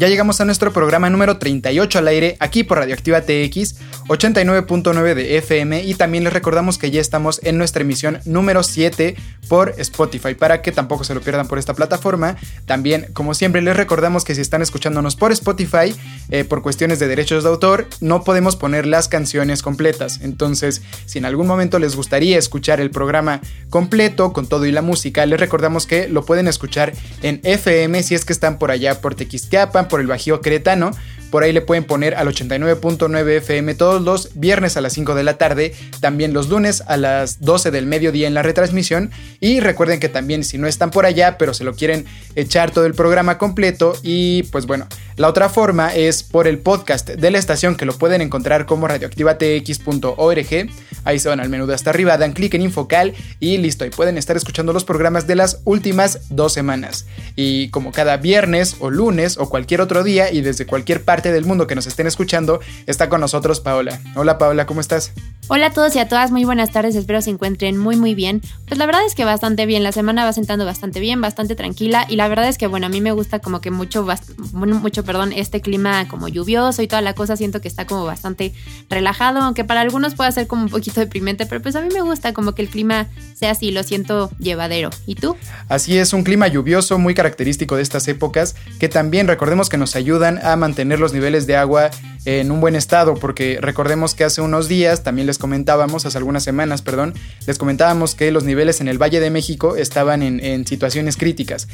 Ya llegamos a nuestro programa número 38 al aire, aquí por Radioactiva TX, 89.9 de FM y también les recordamos que ya estamos en nuestra emisión número 7 por Spotify, para que tampoco se lo pierdan por esta plataforma. También, como siempre, les recordamos que si están escuchándonos por Spotify, eh, por cuestiones de derechos de autor, no podemos poner las canciones completas. Entonces, si en algún momento les gustaría escuchar el programa completo, con todo y la música, les recordamos que lo pueden escuchar en FM si es que están por allá por Tequisquiapan, por el Bajío Cretano. Por ahí le pueden poner al 89.9 FM todos los viernes a las 5 de la tarde, también los lunes a las 12 del mediodía en la retransmisión. Y recuerden que también si no están por allá, pero se lo quieren echar todo el programa completo y pues bueno, la otra forma es por el podcast de la estación que lo pueden encontrar como radioactivatx.org. Ahí se van al menú de hasta arriba, dan clic en Infocal y listo, y pueden estar escuchando los programas de las últimas dos semanas. Y como cada viernes o lunes o cualquier otro día y desde cualquier parte del mundo que nos estén escuchando, está con nosotros Paola. Hola Paola, ¿cómo estás? Hola a todos y a todas, muy buenas tardes, espero se encuentren muy muy bien. Pues la verdad es que bastante bien, la semana va sentando bastante bien, bastante tranquila y la verdad es que bueno, a mí me gusta como que mucho, mucho, perdón, este clima como lluvioso y toda la cosa, siento que está como bastante relajado, aunque para algunos pueda ser como un poquito deprimente, pero pues a mí me gusta como que el clima sea así, lo siento llevadero. ¿Y tú? Así es, un clima lluvioso muy característico de estas épocas que también recordemos que nos ayudan a mantener los niveles de agua en un buen estado, porque recordemos que hace unos días también les comentábamos, hace algunas semanas, perdón, les comentábamos que los niveles en el Valle de México estaban en, situaciones críticas.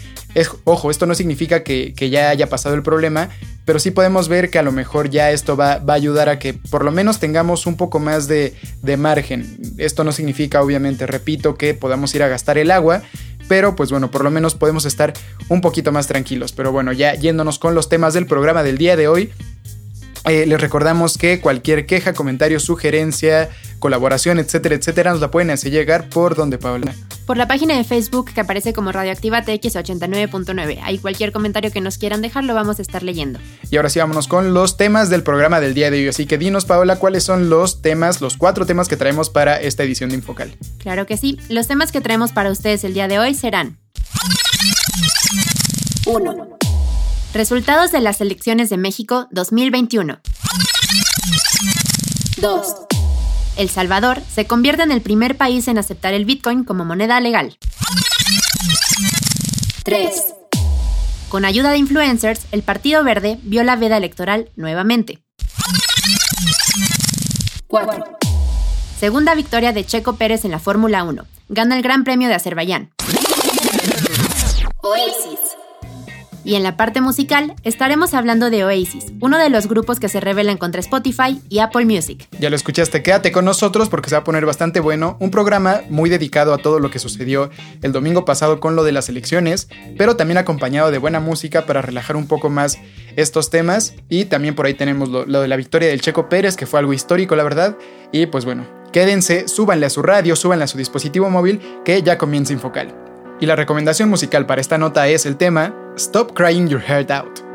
ojo, esto no significa que, ya haya pasado el problema, pero sí podemos ver que a lo mejor ya esto va, a ayudar a que por lo menos tengamos un poco más de, de margen. Esto no significa, obviamente, repito, que podamos ir a gastar el agua, pero pues bueno, por lo menos podemos estar un poquito más tranquilos. Pero bueno, ya yéndonos con los temas del programa del día de hoy, eh, les recordamos que cualquier queja, comentario, sugerencia, colaboración, etcétera, etcétera, nos la pueden hacer llegar por donde, Paula. Por la página de Facebook que aparece como Radioactiva TX89.9. Ahí cualquier comentario que nos quieran dejar lo vamos a estar leyendo. Y ahora sí, vámonos con los temas del programa del día de hoy. Así que dinos, Paola, cuáles son los temas, los cuatro temas que traemos para esta edición de Infocal. Claro que sí. Los temas que traemos para ustedes el día de hoy serán. 1. Resultados de las elecciones de México 2021. 2. El Salvador se convierte en el primer país en aceptar el Bitcoin como moneda legal. 3. Con ayuda de influencers, el Partido Verde vio la veda electoral nuevamente. 4. Segunda victoria de Checo Pérez en la Fórmula 1. Gana el Gran Premio de Azerbaiyán. Oasis. Y en la parte musical estaremos hablando de Oasis, uno de los grupos que se rebelan contra Spotify y Apple Music. Ya lo escuchaste, quédate con nosotros porque se va a poner bastante bueno, un programa muy dedicado a todo lo que sucedió el domingo pasado con lo de las elecciones, pero también acompañado de buena música para relajar un poco más estos temas y también por ahí tenemos lo, de la victoria del Checo Pérez, que fue algo histórico la verdad, y pues bueno, quédense, súbanle a su radio, súbanle a su dispositivo móvil que ya comienza Infocal. Y la recomendación musical para esta nota es el tema Stop Crying Your Heart Out.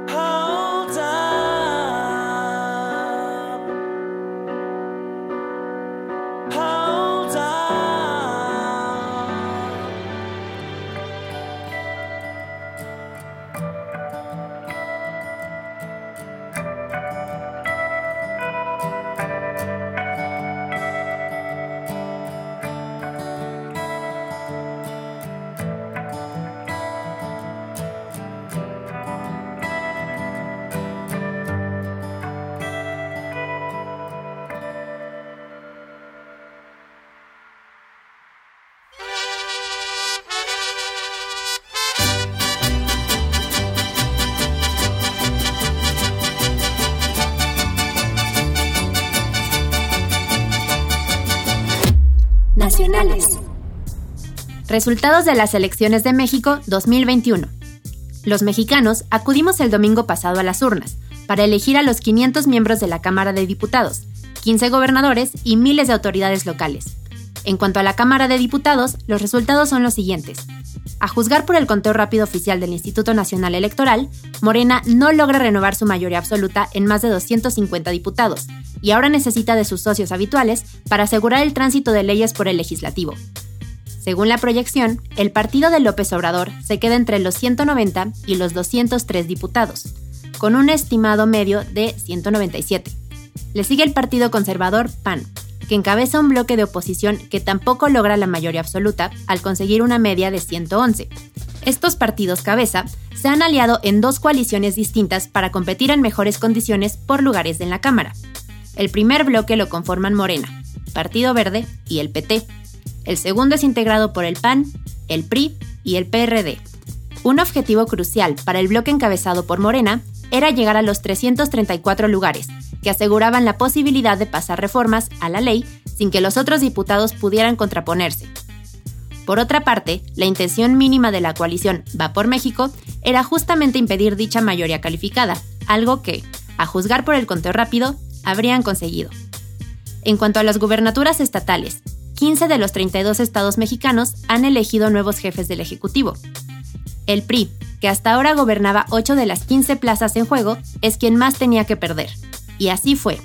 Resultados de las elecciones de México 2021. Los mexicanos acudimos el domingo pasado a las urnas para elegir a los 500 miembros de la Cámara de Diputados, 15 gobernadores y miles de autoridades locales. En cuanto a la Cámara de Diputados, los resultados son los siguientes. A juzgar por el conteo rápido oficial del Instituto Nacional Electoral, Morena no logra renovar su mayoría absoluta en más de 250 diputados, y ahora necesita de sus socios habituales para asegurar el tránsito de leyes por el legislativo. Según la proyección, el partido de López Obrador se queda entre los 190 y los 203 diputados, con un estimado medio de 197. Le sigue el Partido Conservador PAN, que encabeza un bloque de oposición que tampoco logra la mayoría absoluta al conseguir una media de 111. Estos partidos cabeza se han aliado en dos coaliciones distintas para competir en mejores condiciones por lugares en la Cámara. El primer bloque lo conforman Morena, Partido Verde y el PT. El segundo es integrado por el PAN, el PRI y el PRD. Un objetivo crucial para el bloque encabezado por Morena era llegar a los 334 lugares, que aseguraban la posibilidad de pasar reformas a la ley sin que los otros diputados pudieran contraponerse. Por otra parte, la intención mínima de la coalición Va por México era justamente impedir dicha mayoría calificada, algo que, a juzgar por el conteo rápido, habrían conseguido. En cuanto a las gubernaturas estatales, 15 de los 32 estados mexicanos han elegido nuevos jefes del Ejecutivo. El PRI, que hasta ahora gobernaba 8 de las 15 plazas en juego, es quien más tenía que perder. Y así fue,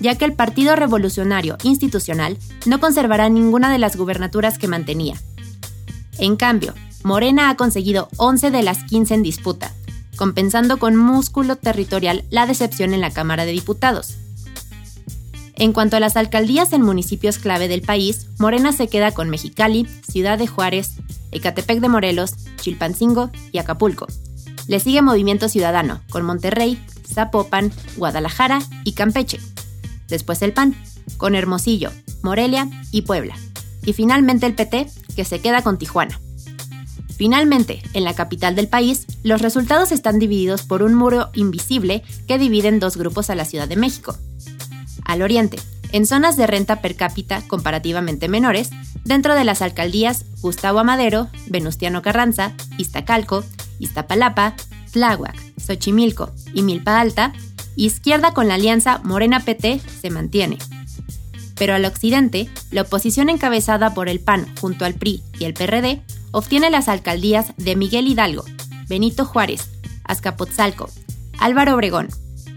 ya que el Partido Revolucionario Institucional no conservará ninguna de las gubernaturas que mantenía. En cambio, Morena ha conseguido 11 de las 15 en disputa, compensando con músculo territorial la decepción en la Cámara de Diputados. En cuanto a las alcaldías en municipios clave del país, Morena se queda con Mexicali, Ciudad de Juárez, Ecatepec de Morelos, Chilpancingo y Acapulco. Le sigue Movimiento Ciudadano, con Monterrey, Zapopan, Guadalajara y Campeche. Después el PAN, con Hermosillo, Morelia y Puebla. Y finalmente el PT, que se queda con Tijuana. Finalmente, en la capital del país, los resultados están divididos por un muro invisible que divide en dos grupos a la Ciudad de México. Al oriente, en zonas de renta per cápita comparativamente menores, dentro de las alcaldías Gustavo Amadero, Venustiano Carranza, Iztacalco, Iztapalapa, Tláhuac, Xochimilco y Milpa Alta, izquierda con la alianza Morena PT se mantiene. Pero al occidente, la oposición encabezada por el PAN junto al PRI y el PRD obtiene las alcaldías de Miguel Hidalgo, Benito Juárez, Azcapotzalco, Álvaro Obregón,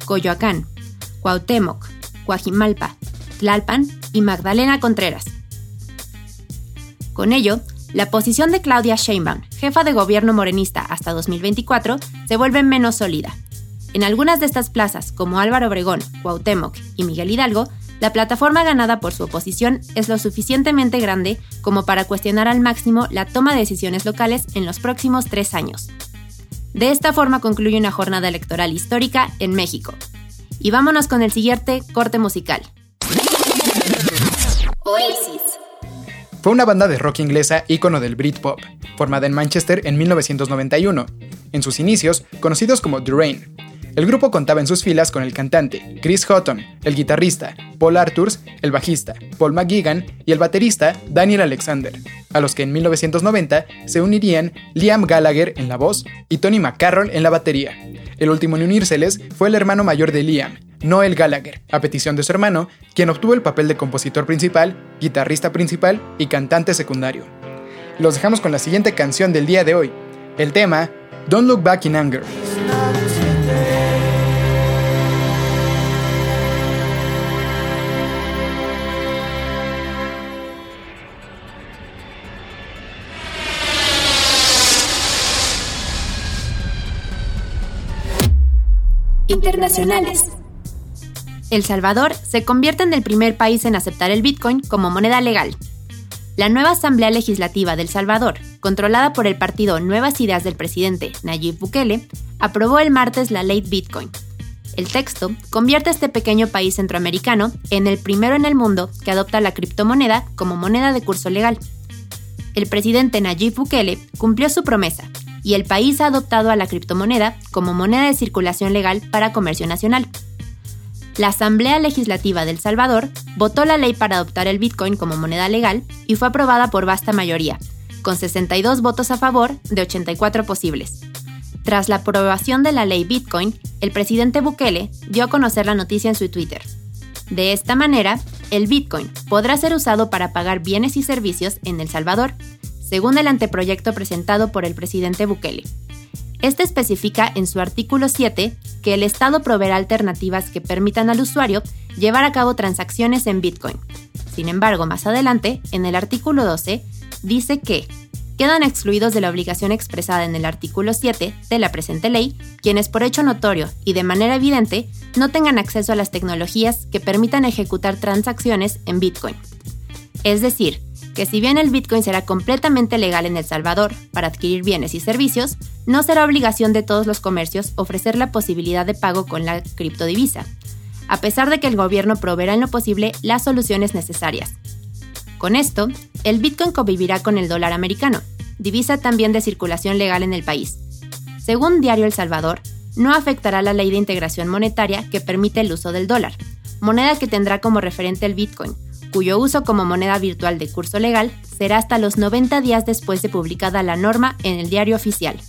Coyoacán, Cuauhtémoc, Coajimalpa, Tlalpan y Magdalena Contreras. Con ello, la posición de Claudia Sheinbaum, jefa de gobierno morenista hasta 2024, se vuelve menos sólida. En algunas de estas plazas, como Álvaro Obregón, Cuauhtémoc y Miguel Hidalgo, la plataforma ganada por su oposición es lo suficientemente grande como para cuestionar al máximo la toma de decisiones locales en los próximos tres años. De esta forma concluye una jornada electoral histórica en México. Y vámonos con el siguiente corte musical. Oasis. Fue una banda de rock inglesa ícono del Britpop, formada en Manchester en 1991. En sus inicios, conocidos como The Rain. El grupo contaba en sus filas con el cantante Chris Houghton, el guitarrista Paul Arthurs, el bajista Paul McGuigan y el baterista Daniel Alexander, a los que en 1990 se unirían Liam Gallagher en la voz y Tony McCarroll en la batería. El último en unírseles fue el hermano mayor de Liam, Noel Gallagher, a petición de su hermano, quien obtuvo el papel de compositor principal, guitarrista principal y cantante secundario. Los dejamos con la siguiente canción del día de hoy, el tema Don't Look Back in Anger. Internacionales. El Salvador se convierte en el primer país en aceptar el Bitcoin como moneda legal. La nueva Asamblea Legislativa del Salvador, controlada por el partido Nuevas Ideas del presidente Nayib Bukele, aprobó el martes la ley Bitcoin. El texto convierte a este pequeño país centroamericano en el primero en el mundo que adopta la criptomoneda como moneda de curso legal. El presidente Nayib Bukele cumplió su promesa y el país ha adoptado a la criptomoneda como moneda de circulación legal para comercio nacional. la Asamblea Legislativa del Salvador votó la ley para adoptar el Bitcoin como moneda legal y fue aprobada por vasta mayoría, con 62 votos a favor de 84 posibles. Tras la aprobación de la ley Bitcoin, el presidente Bukele dio a conocer la noticia en su Twitter. De esta manera, el Bitcoin podrá ser usado para pagar bienes y servicios en El Salvador, según el anteproyecto presentado por el presidente Bukele. Este especifica en su artículo 7 que el Estado proveerá alternativas que permitan al usuario llevar a cabo transacciones en Bitcoin. Sin embargo, más adelante, en el artículo 12, dice que quedan excluidos de la obligación expresada en el artículo 7 de la presente ley quienes por hecho notorio y de manera evidente no tengan acceso a las tecnologías que permitan ejecutar transacciones en Bitcoin. Es decir, que si bien el Bitcoin será completamente legal en El Salvador para adquirir bienes y servicios, no será obligación de todos los comercios ofrecer la posibilidad de pago con la criptodivisa, a pesar de que el gobierno proveerá en lo posible las soluciones necesarias. Con esto, el Bitcoin convivirá con el dólar americano, divisa también de circulación legal en el país. Según Diario El Salvador, no afectará la ley de integración monetaria que permite el uso del dólar, moneda que tendrá como referente el Bitcoin, cuyo uso como moneda virtual de curso legal será hasta los 90 días después de publicada la norma en el diario oficial.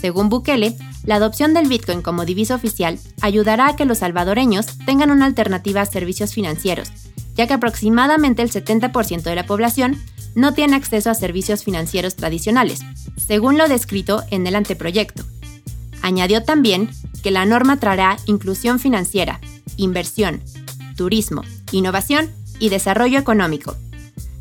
Según Bukele, la adopción del Bitcoin como divisa oficial ayudará a que los salvadoreños tengan una alternativa a servicios financieros, ya que aproximadamente el 70% de la población no tiene acceso a servicios financieros tradicionales, según lo descrito en el anteproyecto. Añadió también que la norma traerá inclusión financiera, inversión, turismo, innovación y desarrollo económico.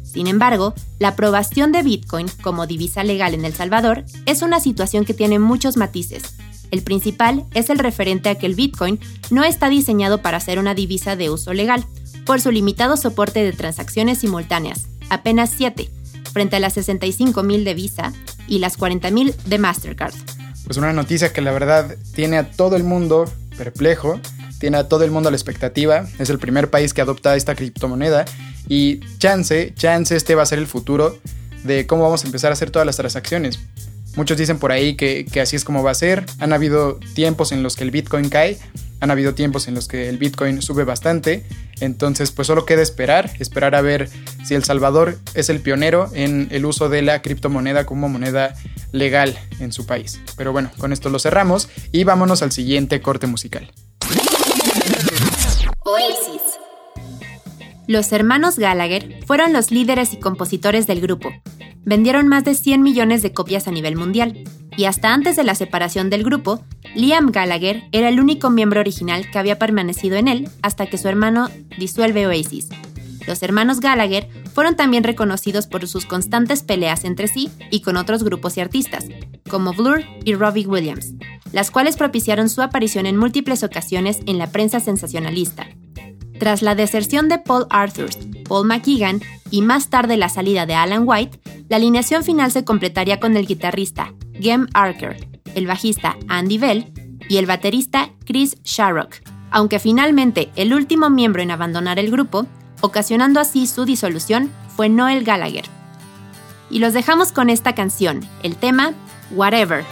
Sin embargo, la aprobación de Bitcoin como divisa legal en El Salvador es una situación que tiene muchos matices. El principal es el referente a que el Bitcoin no está diseñado para ser una divisa de uso legal, por su limitado soporte de transacciones simultáneas, apenas 7, frente a las 65.000 de Visa y las 40.000 de Mastercard. Pues una noticia que la verdad tiene a todo el mundo perplejo tiene a todo el mundo a la expectativa, es el primer país que adopta esta criptomoneda y chance, chance este va a ser el futuro de cómo vamos a empezar a hacer todas las transacciones. Muchos dicen por ahí que, así es como va a ser. Han habido tiempos en los que el Bitcoin cae, han habido tiempos en los que el Bitcoin sube bastante. Entonces, pues solo queda esperar, esperar a ver si El Salvador es el pionero en el uso de la criptomoneda como moneda legal en su país. Pero bueno, con esto lo cerramos y vámonos al siguiente corte musical. Oasis. Los hermanos Gallagher fueron los líderes y compositores del grupo. Vendieron más de 100 millones de copias a nivel mundial, y hasta antes de la separación del grupo, Liam Gallagher era el único miembro original que había permanecido en él hasta que su hermano disuelve Oasis. Los hermanos Gallagher fueron también reconocidos por sus constantes peleas entre sí y con otros grupos y artistas, como Blur y Robbie Williams, las cuales propiciaron su aparición en múltiples ocasiones en la prensa sensacionalista. Tras la deserción de Paul Arthurs, Paul McKeegan y más tarde la salida de Alan White, la alineación final se completaría con el guitarrista Gem Archer, el bajista Andy Bell y el baterista Chris Sharrock, aunque finalmente el último miembro en abandonar el grupo, ocasionando así su disolución, fue Noel Gallagher. Y los dejamos con esta canción, el tema Whatever.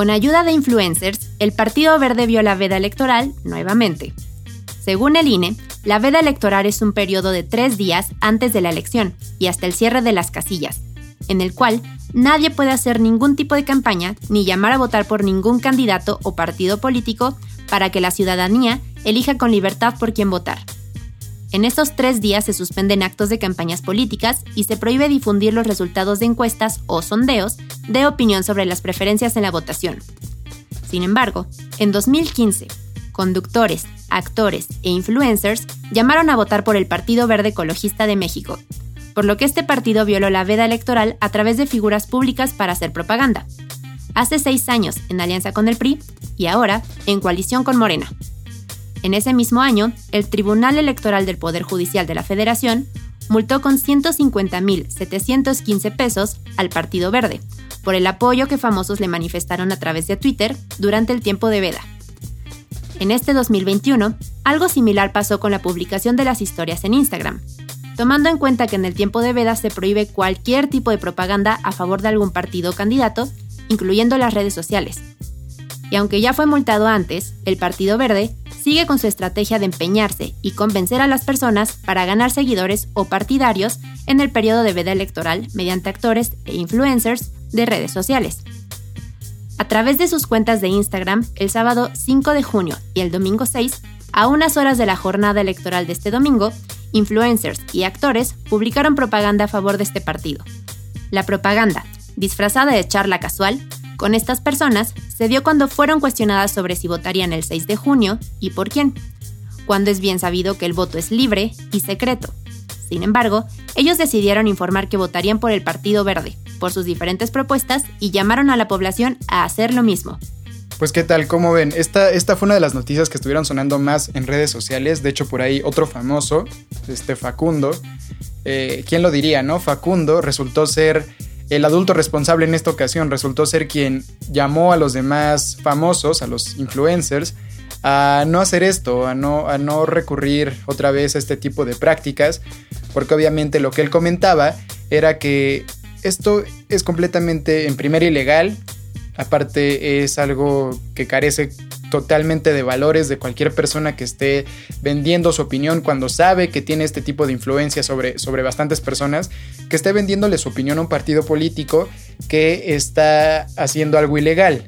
Con ayuda de influencers, el Partido Verde vio la veda electoral nuevamente. Según el INE, la veda electoral es un periodo de tres días antes de la elección y hasta el cierre de las casillas, en el cual nadie puede hacer ningún tipo de campaña ni llamar a votar por ningún candidato o partido político para que la ciudadanía elija con libertad por quién votar. En estos tres días se suspenden actos de campañas políticas y se prohíbe difundir los resultados de encuestas o sondeos de opinión sobre las preferencias en la votación. Sin embargo, en 2015, conductores, actores e influencers llamaron a votar por el Partido Verde Ecologista de México, por lo que este partido violó la veda electoral a través de figuras públicas para hacer propaganda. Hace seis años en alianza con el PRI y ahora en coalición con Morena. En ese mismo año, el Tribunal Electoral del Poder Judicial de la Federación multó con 150.715 pesos al Partido Verde por el apoyo que famosos le manifestaron a través de Twitter durante el tiempo de veda. En este 2021, algo similar pasó con la publicación de las historias en Instagram, tomando en cuenta que en el tiempo de veda se prohíbe cualquier tipo de propaganda a favor de algún partido o candidato, incluyendo las redes sociales. Y aunque ya fue multado antes, el Partido Verde sigue con su estrategia de empeñarse y convencer a las personas para ganar seguidores o partidarios en el periodo de veda electoral mediante actores e influencers de redes sociales. A través de sus cuentas de Instagram, el sábado 5 de junio y el domingo 6, a unas horas de la jornada electoral de este domingo, influencers y actores publicaron propaganda a favor de este partido. La propaganda, disfrazada de charla casual, con estas personas se dio cuando fueron cuestionadas sobre si votarían el 6 de junio y por quién, cuando es bien sabido que el voto es libre y secreto. Sin embargo, ellos decidieron informar que votarían por el Partido Verde, por sus diferentes propuestas y llamaron a la población a hacer lo mismo. Pues qué tal, ¿cómo ven? Esta, esta fue una de las noticias que estuvieron sonando más en redes sociales. De hecho, por ahí otro famoso, este Facundo. Eh, ¿Quién lo diría, no? Facundo resultó ser el adulto responsable en esta ocasión resultó ser quien llamó a los demás famosos, a los influencers, a no hacer esto, a no, a no recurrir otra vez a este tipo de prácticas, porque obviamente lo que él comentaba era que esto es completamente en primera ilegal, aparte es algo que carece totalmente de valores de cualquier persona que esté vendiendo su opinión cuando sabe que tiene este tipo de influencia sobre, sobre bastantes personas, que esté vendiéndole su opinión a un partido político que está haciendo algo ilegal.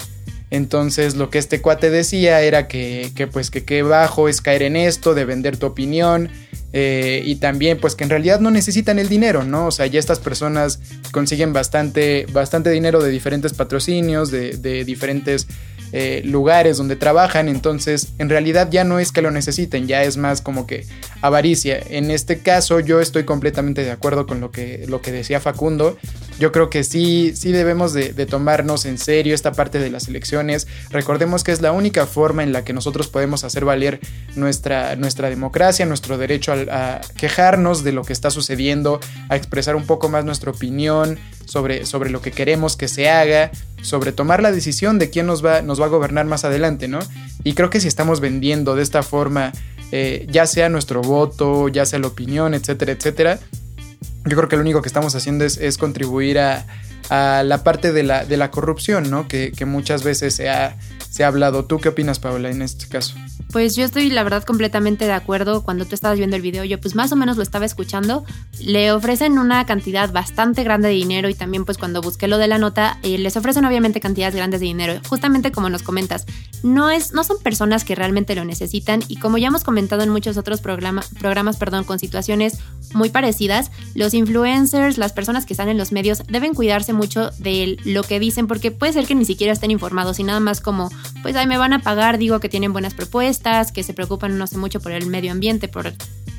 Entonces lo que este cuate decía era que, que pues que qué bajo es caer en esto, de vender tu opinión, eh, y también pues que en realidad no necesitan el dinero, ¿no? O sea, ya estas personas consiguen bastante, bastante dinero de diferentes patrocinios, de, de diferentes eh, lugares donde trabajan, entonces en realidad ya no es que lo necesiten, ya es más como que avaricia. En este caso yo estoy completamente de acuerdo con lo que, lo que decía Facundo. Yo creo que sí, sí debemos de, tomarnos en serio esta parte de las elecciones. Recordemos que es la única forma en la que nosotros podemos hacer valer nuestra, nuestra democracia, nuestro derecho a, quejarnos de lo que está sucediendo, a expresar un poco más nuestra opinión sobre, sobre lo que queremos que se haga sobre tomar la decisión de quién nos va, nos va a gobernar más adelante, ¿no? Y creo que si estamos vendiendo de esta forma, eh, ya sea nuestro voto, ya sea la opinión, etcétera, etcétera, yo creo que lo único que estamos haciendo es, contribuir a, la parte de la, corrupción, ¿no? Que, muchas veces se ha, hablado. ¿Tú qué opinas, Paula, en este caso? Pues yo estoy la verdad completamente de acuerdo. Cuando tú estabas viendo el video, yo pues más o menos lo estaba escuchando. Le ofrecen una cantidad bastante grande de dinero y también pues cuando busqué lo de la nota, eh, les ofrecen obviamente cantidades grandes de dinero. Justamente como nos comentas, no, es, no son personas que realmente lo necesitan y como ya hemos comentado en muchos otros programas perdón, con situaciones muy parecidas, los influencers, las personas que están en los medios deben cuidarse mucho de lo que dicen porque puede ser que ni siquiera estén informados y nada más como pues ahí me van a pagar, digo que tienen buenas propuestas, que se preocupan no sé mucho por el medio ambiente, por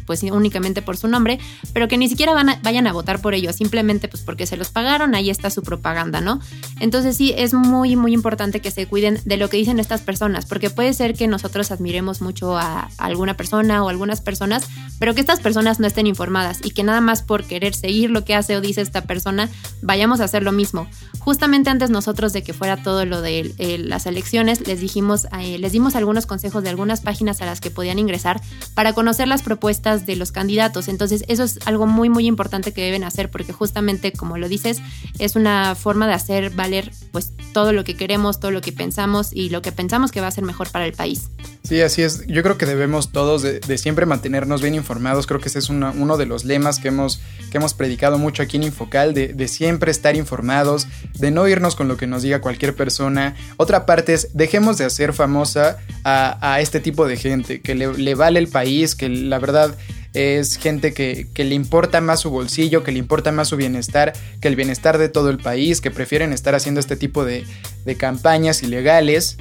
pues únicamente por su nombre, pero que ni siquiera van vayan a votar por ellos, simplemente pues porque se los pagaron, ahí está su propaganda, ¿no? Entonces sí, es muy, muy importante que se cuiden de lo que dicen estas personas, porque puede ser que nosotros admiremos mucho a alguna persona o algunas personas, pero que estas personas no estén informadas y que nada más por querer seguir lo que hace o dice esta persona, vayamos a hacer lo mismo. Justamente antes nosotros de que fuera todo lo de eh, las elecciones, les dijimos, eh, les dimos algunos consejos de algunas páginas a las que podían ingresar para conocer las propuestas de los candidatos. Entonces, eso es algo muy, muy importante que deben hacer, porque justamente, como lo dices, es una forma de hacer valer pues todo lo que queremos, todo lo que pensamos y lo que pensamos que va a ser mejor para el país. Sí, así es. Yo creo que debemos todos de, siempre mantenernos bien informados. Creo que ese es uno de los lemas que hemos, que hemos predicado mucho aquí en Infocal, de, de siempre estar informados, de no irnos con lo que nos diga cualquier persona. Otra parte es, dejemos de hacer famosa a, este tipo de gente, que le, vale el país, que la verdad es gente que, le importa más su bolsillo, que le importa más su bienestar, que el bienestar de todo el país, que prefieren estar haciendo este tipo de, de campañas ilegales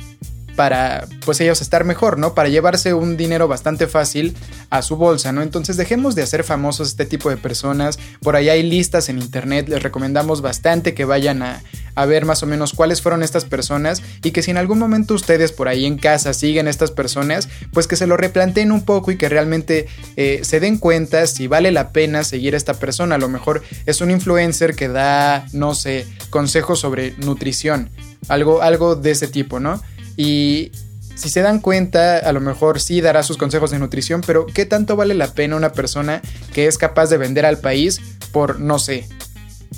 para pues ellos estar mejor, ¿no? Para llevarse un dinero bastante fácil a su bolsa, ¿no? Entonces dejemos de hacer famosos este tipo de personas. Por ahí hay listas en internet, les recomendamos bastante que vayan a, ver más o menos cuáles fueron estas personas y que si en algún momento ustedes por ahí en casa siguen estas personas, pues que se lo replanteen un poco y que realmente eh, se den cuenta si vale la pena seguir a esta persona. A lo mejor es un influencer que da, no sé, consejos sobre nutrición, algo, algo de ese tipo, ¿no? Y si se dan cuenta, a lo mejor sí dará sus consejos de nutrición, pero ¿qué tanto vale la pena una persona que es capaz de vender al país por, no sé,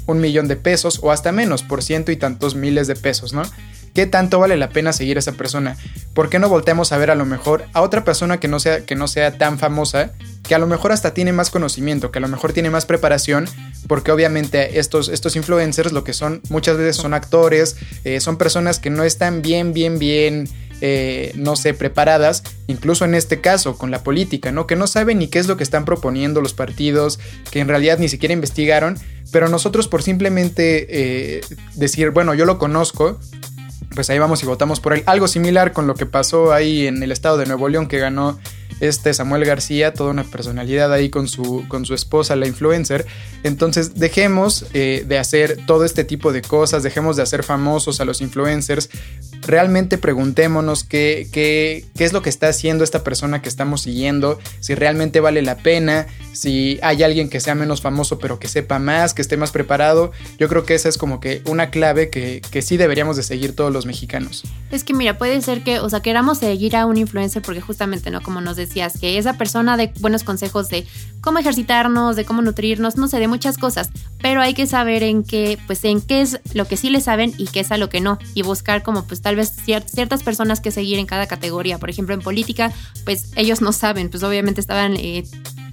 un millón de pesos o hasta menos, por ciento y tantos miles de pesos, ¿no? ¿Qué tanto vale la pena seguir a esa persona? ¿Por qué no volteamos a ver a lo mejor a otra persona que no sea, que no sea tan famosa, que a lo mejor hasta tiene más conocimiento, que a lo mejor tiene más preparación, porque obviamente estos, estos influencers lo que son muchas veces son actores, eh, son personas que no están bien, bien, bien, eh, no sé, preparadas, incluso en este caso con la política, ¿no? Que no saben ni qué es lo que están proponiendo los partidos, que en realidad ni siquiera investigaron, pero nosotros por simplemente eh, decir, bueno, yo lo conozco, pues ahí vamos y votamos por él. Algo similar con lo que pasó ahí en el estado de Nuevo León que ganó este Samuel García, toda una personalidad ahí con su, con su esposa, la influencer. Entonces dejemos eh, de hacer todo este tipo de cosas, dejemos de hacer famosos a los influencers, realmente preguntémonos qué, qué, qué, es lo que está haciendo esta persona que estamos siguiendo, si realmente vale la pena, si hay alguien que sea menos famoso pero que sepa más, que esté más preparado. Yo creo que esa es como que una clave que, que sí deberíamos de seguir todos los mexicanos. Es que mira, puede ser que, o sea, queramos seguir a un influencer porque justamente, ¿no? Como nos decías, que esa persona de buenos consejos de cómo ejercitarnos, de cómo nutrirnos, no sé, de muchas cosas, pero hay que saber en qué, pues en qué es lo que sí le saben y qué es a lo que no, y buscar como pues tal vez ciertas personas que seguir en cada categoría. Por ejemplo, en política, pues ellos no saben, pues obviamente estaban eh,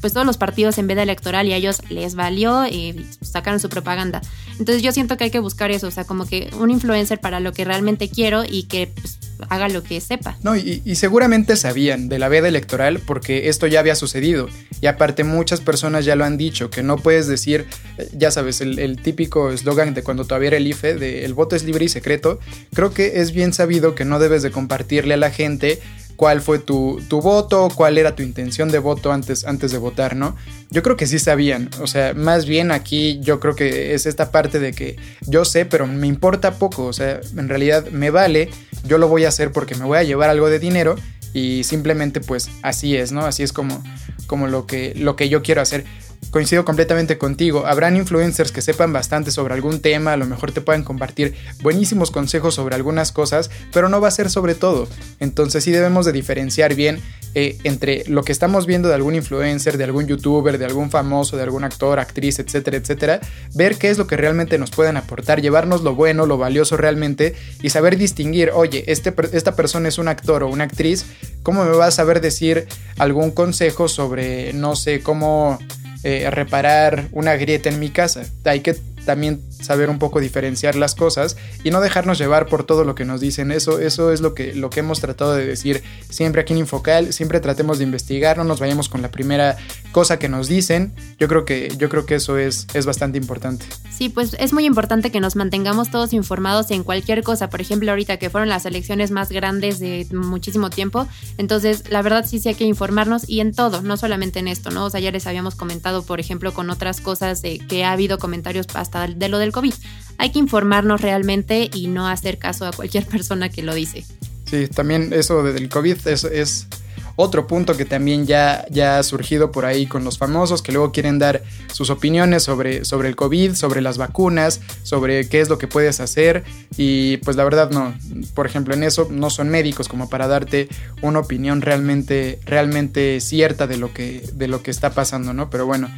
pues todos los partidos en veda electoral y a ellos les valió y sacaron su propaganda. Entonces yo siento que hay que buscar eso, o sea, como que un influencer para lo que realmente quiero y que pues, haga lo que sepa. No, y, seguramente sabían de la veda electoral porque esto ya había sucedido. Y aparte muchas personas ya lo han dicho, que no puedes decir, eh, ya sabes, el, típico eslogan de cuando todavía era el IFE, de el voto es libre y secreto. Creo que es bien sabido que no debes de compartirle a la gente cuál fue tu, tu, voto, cuál era tu intención de voto antes, antes de votar, ¿no? Yo creo que sí sabían, o sea, más bien aquí yo creo que es esta parte de que yo sé, pero me importa poco, o sea, en realidad me vale, yo lo voy a hacer porque me voy a llevar algo de dinero y simplemente pues así es, ¿no? Así es como, como lo, que, lo que yo quiero hacer coincido completamente contigo. Habrán influencers que sepan bastante sobre algún tema, a lo mejor te puedan compartir buenísimos consejos sobre algunas cosas, pero no va a ser sobre todo. Entonces sí debemos de diferenciar bien eh, entre lo que estamos viendo de algún influencer, de algún youtuber, de algún famoso, de algún actor, actriz, etcétera, etcétera, ver qué es lo que realmente nos pueden aportar, llevarnos lo bueno, lo valioso realmente y saber distinguir, oye, este, esta persona es un actor o una actriz, ¿cómo me va a saber decir algún consejo sobre, no sé, cómo eh, reparar una grieta en mi casa. Hay que también saber un poco diferenciar las cosas y no dejarnos llevar por todo lo que nos dicen. Eso, eso es lo que, lo que hemos tratado de decir siempre aquí en Infocal. Siempre tratemos de investigar, no nos vayamos con la primera cosa que nos dicen. Yo creo que, yo creo que eso es, es bastante importante. Sí, pues es muy importante que nos mantengamos todos informados en cualquier cosa. Por ejemplo, ahorita que fueron las elecciones más grandes de muchísimo tiempo. Entonces, la verdad sí, sí hay que informarnos y en todo, no solamente en esto, ¿no? O sea, ya les habíamos comentado, por ejemplo, con otras cosas de que ha habido comentarios hasta de lo del COVID. Hay que informarnos realmente y no hacer caso a cualquier persona que lo dice. Sí, también eso del COVID es, es otro punto que también ya, ya ha surgido por ahí con los famosos que luego quieren dar sus opiniones sobre, sobre el COVID, sobre las vacunas, sobre qué es lo que puedes hacer y pues la verdad no, por ejemplo en eso no son médicos como para darte una opinión realmente, realmente cierta de lo que, de lo que está pasando, ¿no? Pero bueno,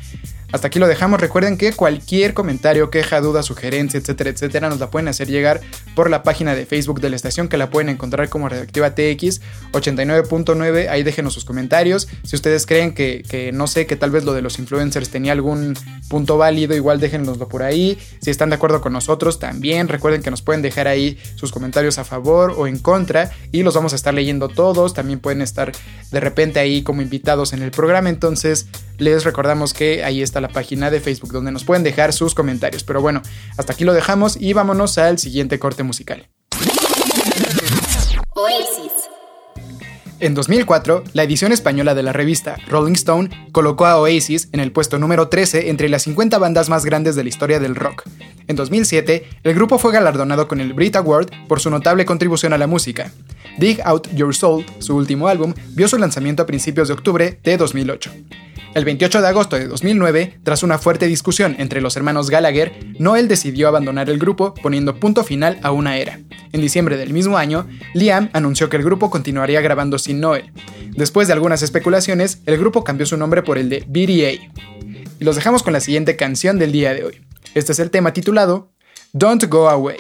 hasta aquí lo dejamos. Recuerden que cualquier comentario, queja, duda, sugerencia, etcétera, etcétera, nos la pueden hacer llegar por la página de Facebook de la estación que la pueden encontrar como Redactiva TX 89.9. Ahí déjenos sus comentarios. Si ustedes creen que, no sé, que tal vez lo de los influencers tenía algún punto válido, igual déjenoslo por ahí. Si están de acuerdo con nosotros, también recuerden que nos pueden dejar ahí sus comentarios a favor o en contra y los vamos a estar leyendo todos. También pueden estar de repente ahí como invitados en el programa, entonces les recordamos que ahí está la página de Facebook donde nos pueden dejar sus comentarios. Pero bueno, hasta aquí lo dejamos y vámonos al siguiente corte musical. Oasis. En 2004, la edición española de la revista Rolling Stone colocó a Oasis en el puesto número 13 entre las 50 bandas más grandes de la historia del rock. En 2007, el grupo fue galardonado con el Brit Award por su notable contribución a la música. Dig Out Your Soul, su último álbum, vio su lanzamiento a principios de octubre de 2008. El 28 de agosto de 2009, tras una fuerte discusión entre los hermanos Gallagher, Noel decidió abandonar el grupo poniendo punto final a una era. En diciembre del mismo año, Liam anunció que el grupo continuaría grabando sin Noel. Después de algunas especulaciones, el grupo cambió su nombre por el de BDA. Y los dejamos con la siguiente canción del día de hoy. Este es el tema titulado Don't Go Away.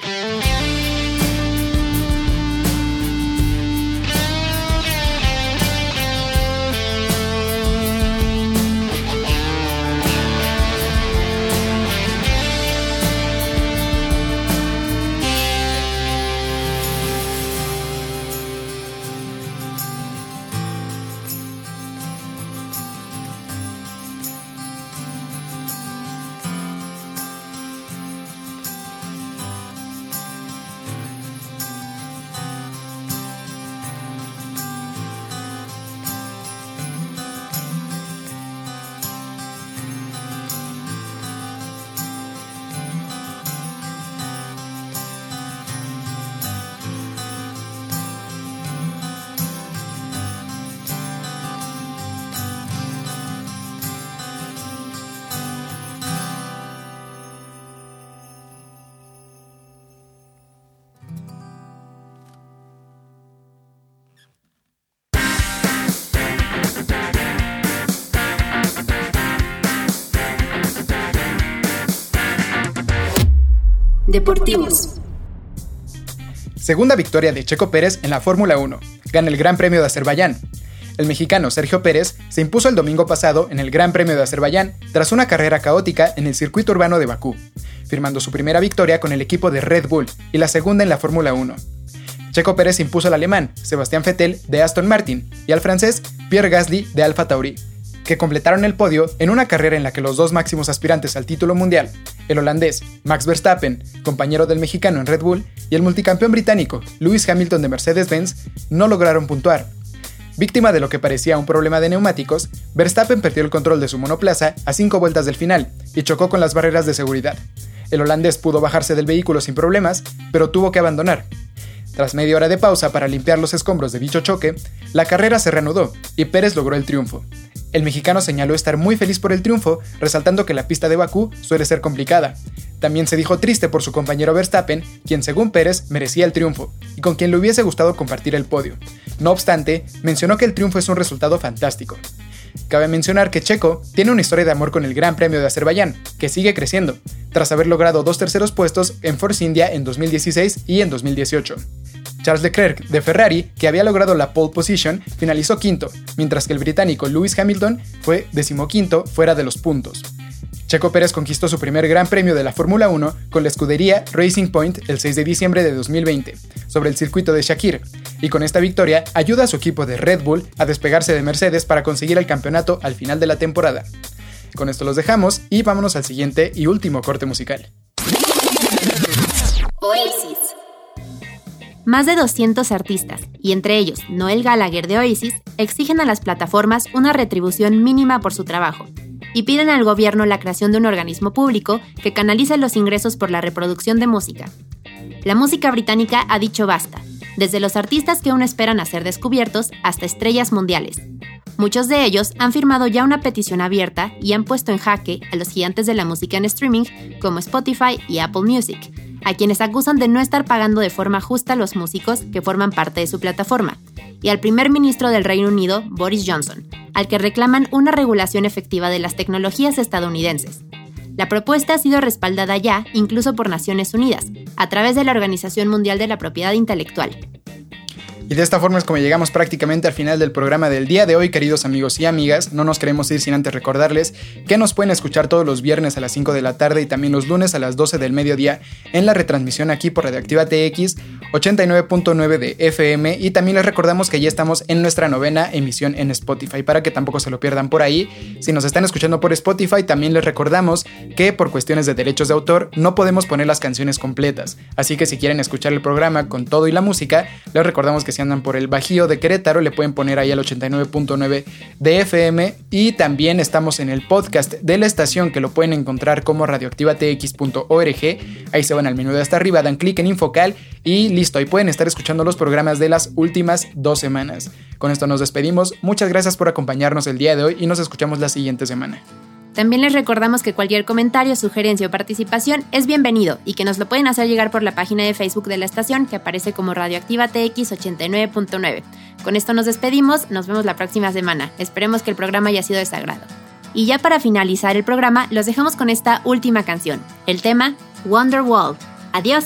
Deportivos. Segunda victoria de Checo Pérez en la Fórmula 1. Gana el Gran Premio de Azerbaiyán. El mexicano Sergio Pérez se impuso el domingo pasado en el Gran Premio de Azerbaiyán tras una carrera caótica en el circuito urbano de Bakú, firmando su primera victoria con el equipo de Red Bull y la segunda en la Fórmula 1. Checo Pérez impuso al alemán Sebastián Vettel de Aston Martin y al francés Pierre Gasly de Alfa Tauri, que completaron el podio en una carrera en la que los dos máximos aspirantes al título mundial, el holandés Max Verstappen, compañero del mexicano en Red Bull, y el multicampeón británico Lewis Hamilton de Mercedes-Benz, no lograron puntuar. Víctima de lo que parecía un problema de neumáticos, Verstappen perdió el control de su monoplaza a cinco vueltas del final y chocó con las barreras de seguridad. El holandés pudo bajarse del vehículo sin problemas, pero tuvo que abandonar. Tras media hora de pausa para limpiar los escombros de dicho choque, la carrera se reanudó y Pérez logró el triunfo. El mexicano señaló estar muy feliz por el triunfo, resaltando que la pista de Bakú suele ser complicada. También se dijo triste por su compañero Verstappen, quien según Pérez merecía el triunfo, y con quien le hubiese gustado compartir el podio. No obstante, mencionó que el triunfo es un resultado fantástico. Cabe mencionar que Checo tiene una historia de amor con el Gran Premio de Azerbaiyán, que sigue creciendo, tras haber logrado dos terceros puestos en Force India en 2016 y en 2018. Charles Leclerc de Ferrari, que había logrado la pole position, finalizó quinto, mientras que el británico Lewis Hamilton fue decimoquinto fuera de los puntos. Checo Pérez conquistó su primer Gran Premio de la Fórmula 1 con la escudería Racing Point el 6 de diciembre de 2020, sobre el circuito de Shakir, y con esta victoria ayuda a su equipo de Red Bull a despegarse de Mercedes para conseguir el campeonato al final de la temporada. Con esto los dejamos y vámonos al siguiente y último corte musical. Oasis. Más de 200 artistas, y entre ellos Noel Gallagher de Oasis, exigen a las plataformas una retribución mínima por su trabajo y piden al gobierno la creación de un organismo público que canalice los ingresos por la reproducción de música. La música británica ha dicho basta, desde los artistas que aún esperan a ser descubiertos hasta estrellas mundiales. Muchos de ellos han firmado ya una petición abierta y han puesto en jaque a los gigantes de la música en streaming como Spotify y Apple Music, a quienes acusan de no estar pagando de forma justa a los músicos que forman parte de su plataforma, y al primer ministro del Reino Unido, Boris Johnson, al que reclaman una regulación efectiva de las tecnologías estadounidenses. La propuesta ha sido respaldada ya incluso por Naciones Unidas, a través de la Organización Mundial de la Propiedad Intelectual. Y de esta forma es como llegamos prácticamente al final del programa del día de hoy, queridos amigos y amigas. No nos queremos ir sin antes recordarles que nos pueden escuchar todos los viernes a las 5 de la tarde y también los lunes a las 12 del mediodía en la retransmisión aquí por Radioactiva TX 89.9 de FM. Y también les recordamos que ya estamos en nuestra novena emisión en Spotify para que tampoco se lo pierdan por ahí. Si nos están escuchando por Spotify, también les recordamos que por cuestiones de derechos de autor no podemos poner las canciones completas. Así que si quieren escuchar el programa con todo y la música, les recordamos que si andan por el Bajío de Querétaro, le pueden poner ahí al 89.9 de FM. Y también estamos en el podcast de la estación que lo pueden encontrar como radioactivatx.org. Ahí se van al menú de hasta arriba, dan clic en Infocal y listo, ahí pueden estar escuchando los programas de las últimas dos semanas. Con esto nos despedimos. Muchas gracias por acompañarnos el día de hoy y nos escuchamos la siguiente semana. También les recordamos que cualquier comentario, sugerencia o participación es bienvenido y que nos lo pueden hacer llegar por la página de Facebook de la estación que aparece como Radioactiva TX 89.9. Con esto nos despedimos, nos vemos la próxima semana. Esperemos que el programa haya sido de su agrado. Y ya para finalizar el programa, los dejamos con esta última canción, el tema Wonderwall. Adiós.